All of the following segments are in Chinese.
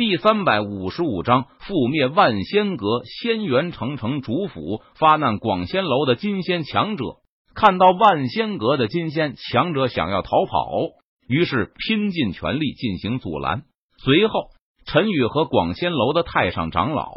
第三百五十五章覆灭万仙阁。仙元城城主府发难，广仙楼的金仙强者看到万仙阁的金仙强者想要逃跑，于是拼尽全力进行阻拦。随后，陈宇和广仙楼的太上长老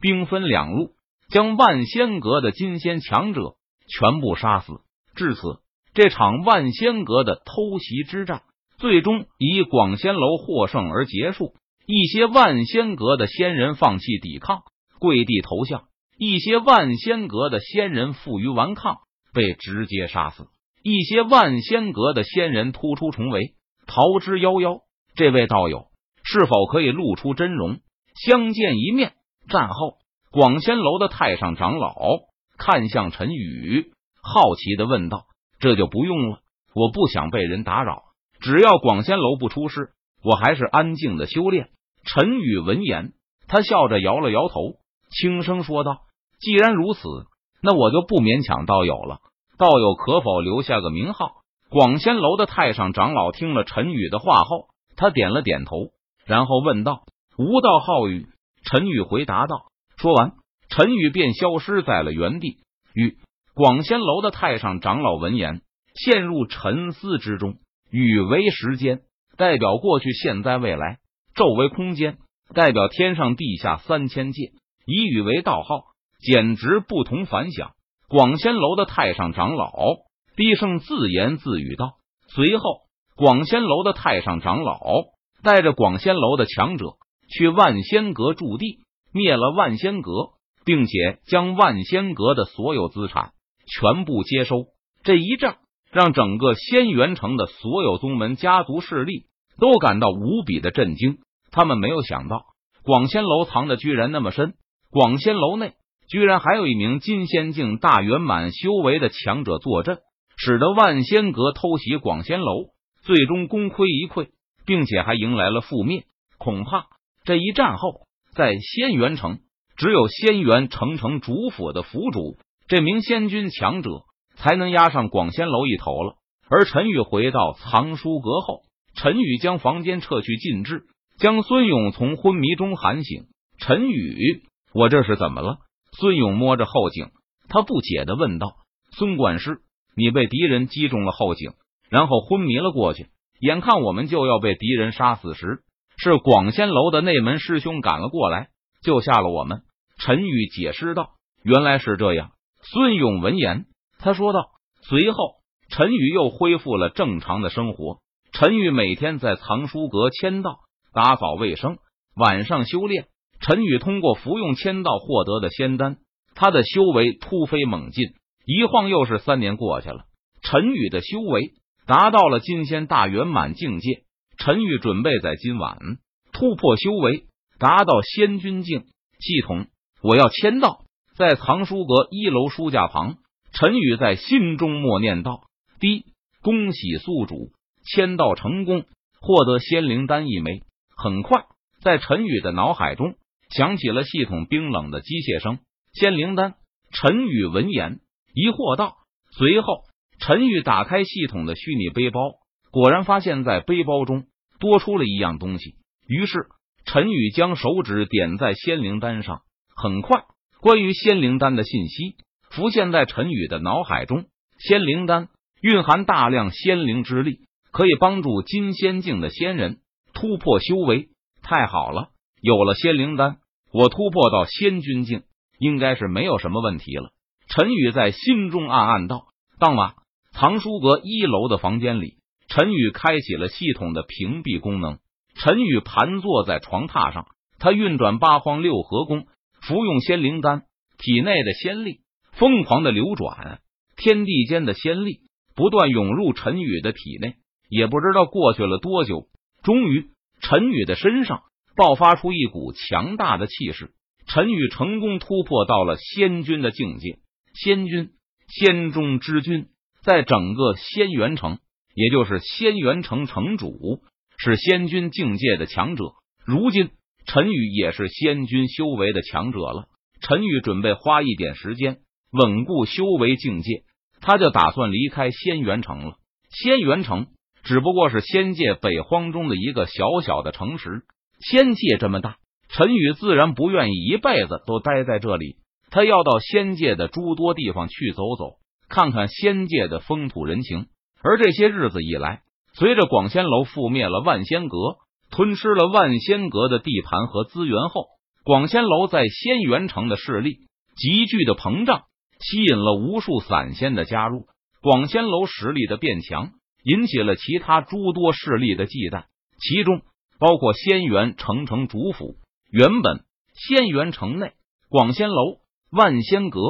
兵分两路，将万仙阁的金仙强者全部杀死。至此，这场万仙阁的偷袭之战最终以广仙楼获胜而结束。一些万仙阁的仙人放弃抵抗，跪地投降；一些万仙阁的仙人负隅顽抗，被直接杀死；一些万仙阁的仙人突出重围，逃之夭夭。这位道友是否可以露出真容，相见一面？战后，广仙楼的太上长老看向陈宇，好奇的问道：“这就不用了，我不想被人打扰，只要广仙楼不出事，我还是安静的修炼。”陈宇闻言，他笑着摇了摇头，轻声说道：“既然如此，那我就不勉强道友了。道友可否留下个名号？”广仙楼的太上长老听了陈宇的话后，他点了点头，然后问道：“无道浩宇。”陈宇回答道。说完，陈宇便消失在了原地。与广仙楼的太上长老闻言，陷入沉思之中。宇为时间，代表过去、现在、未来。宙为空间，代表天上地下三千界；以宇为道号，简直不同凡响。广仙楼的太上长老低声自言自语道：“随后，广仙楼的太上长老带着广仙楼的强者去万仙阁驻地，灭了万仙阁，并且将万仙阁的所有资产全部接收。这一仗让整个仙元城的所有宗门家族势力都感到无比的震惊。”他们没有想到，广仙楼藏的居然那么深。广仙楼内居然还有一名金仙境大圆满修为的强者坐镇，使得万仙阁偷袭广仙楼，最终功亏一篑，并且还迎来了覆灭。恐怕这一战后，在仙元城，只有仙元城城主府的府主这名仙君强者才能压上广仙楼一头了。而陈宇回到藏书阁后，陈宇将房间撤去禁制。将孙勇从昏迷中喊醒，陈宇，我这是怎么了？孙勇摸着后颈，他不解的问道：“孙管事，你被敌人击中了后颈，然后昏迷了过去。眼看我们就要被敌人杀死时，是广仙楼的内门师兄赶了过来，救下了我们。”陈宇解释道：“原来是这样。”孙勇闻言，他说道。随后，陈宇又恢复了正常的生活。陈宇每天在藏书阁签到。打扫卫生，晚上修炼。陈宇通过服用签道获得的仙丹，他的修为突飞猛进。一晃又是三年过去了，陈宇的修为达到了金仙大圆满境界。陈宇准备在今晚突破修为，达到仙君境。系统，我要签到。在藏书阁一楼书架旁，陈宇在心中默念道：“第一，恭喜宿主签到成功，获得仙灵丹一枚。”很快，在陈宇的脑海中响起了系统冰冷的机械声：“仙灵丹。”陈宇闻言疑惑道。随后，陈宇打开系统的虚拟背包，果然发现，在背包中多出了一样东西。于是，陈宇将手指点在仙灵丹上。很快，关于仙灵丹的信息浮现在陈宇的脑海中。仙灵丹蕴含大量仙灵之力，可以帮助金仙境的仙人。突破修为太好了，有了仙灵丹，我突破到仙君境应该是没有什么问题了。陈宇在心中暗暗道。当晚，藏书阁一楼的房间里，陈宇开启了系统的屏蔽功能。陈宇盘坐在床榻上，他运转八荒六合功，服用仙灵丹，体内的仙力疯狂的流转，天地间的仙力不断涌入陈宇的体内。也不知道过去了多久。终于，陈宇的身上爆发出一股强大的气势。陈宇成功突破到了仙君的境界，仙君，仙中之君，在整个仙元城，也就是仙元城城主，是仙君境界的强者。如今，陈宇也是仙君修为的强者了。陈宇准备花一点时间稳固修为境界，他就打算离开仙元城了。仙元城。只不过是仙界北荒中的一个小小的城池，仙界这么大，陈宇自然不愿意一辈子都待在这里。他要到仙界的诸多地方去走走，看看仙界的风土人情。而这些日子以来，随着广仙楼覆灭了万仙阁，吞吃了万仙阁的地盘和资源后，广仙楼在仙元城的势力急剧的膨胀，吸引了无数散仙的加入。广仙楼实力的变强，引起了其他诸多势力的忌惮，其中包括仙元城城主府。原本仙元城内，广仙楼、万仙阁、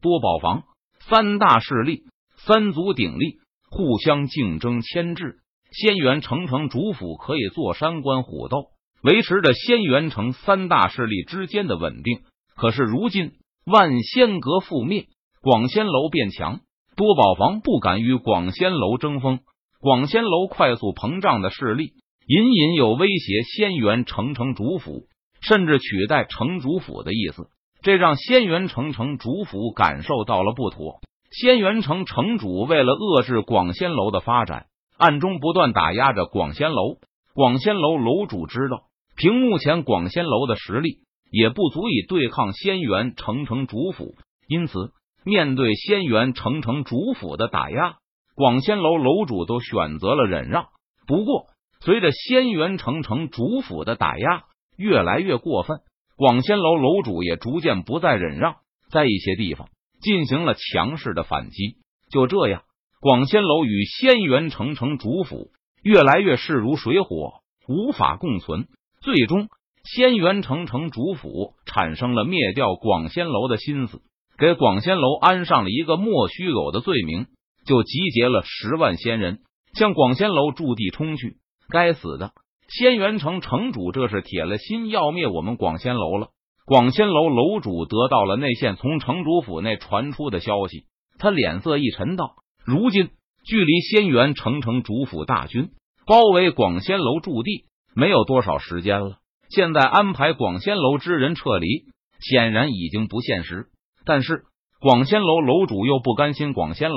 多宝房三大势力三足鼎立，互相竞争牵制。仙元城城主府可以坐山观虎斗，维持着仙元城三大势力之间的稳定。可是如今万仙阁覆灭，广仙楼变强。多宝房不敢与广仙楼争锋，广仙楼快速膨胀的势力隐隐有威胁仙元城城主府，甚至取代城主府的意思。这让仙元城城主府感受到了不妥。仙元城城主为了遏制广仙楼的发展，暗中不断打压着广仙楼。广仙楼楼主知道，凭目前广仙楼的实力，也不足以对抗仙元城城主府，因此。面对仙元城城主府的打压，广仙楼楼主都选择了忍让。不过，随着仙元城城主府的打压越来越过分，广仙楼楼主也逐渐不再忍让，在一些地方进行了强势的反击。就这样，广仙楼与仙元城城主府越来越势如水火，无法共存。最终，仙元城城主府产生了灭掉广仙楼的心思。给广仙楼安上了一个莫须有的罪名，就集结了十万仙人向广仙楼驻地冲去。该死的仙元城城主，这是铁了心要灭我们广仙楼了。广仙楼楼主得到了内线从城主府内传出的消息，他脸色一沉，道：“如今距离仙元城城主府大军包围广仙楼驻地没有多少时间了。现在安排广仙楼之人撤离，显然已经不现实。”但是广仙楼楼主又不甘心广仙楼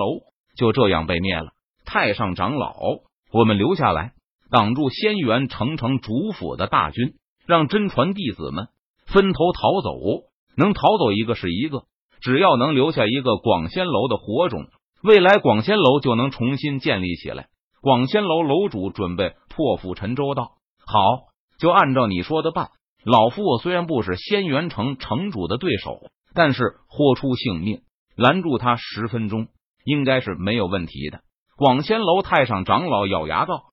就这样被灭了。太上长老，我们留下来挡住仙元城城主府的大军，让真传弟子们分头逃走。能逃走一个是一个，只要能留下一个广仙楼的火种，未来广仙楼就能重新建立起来。广仙楼楼主准备破釜沉舟道：“好，就按照你说的办。老夫我虽然不是仙元城城主的对手。”但是豁出性命拦住他十分钟，应该是没有问题的。广仙楼太上长老咬牙道：“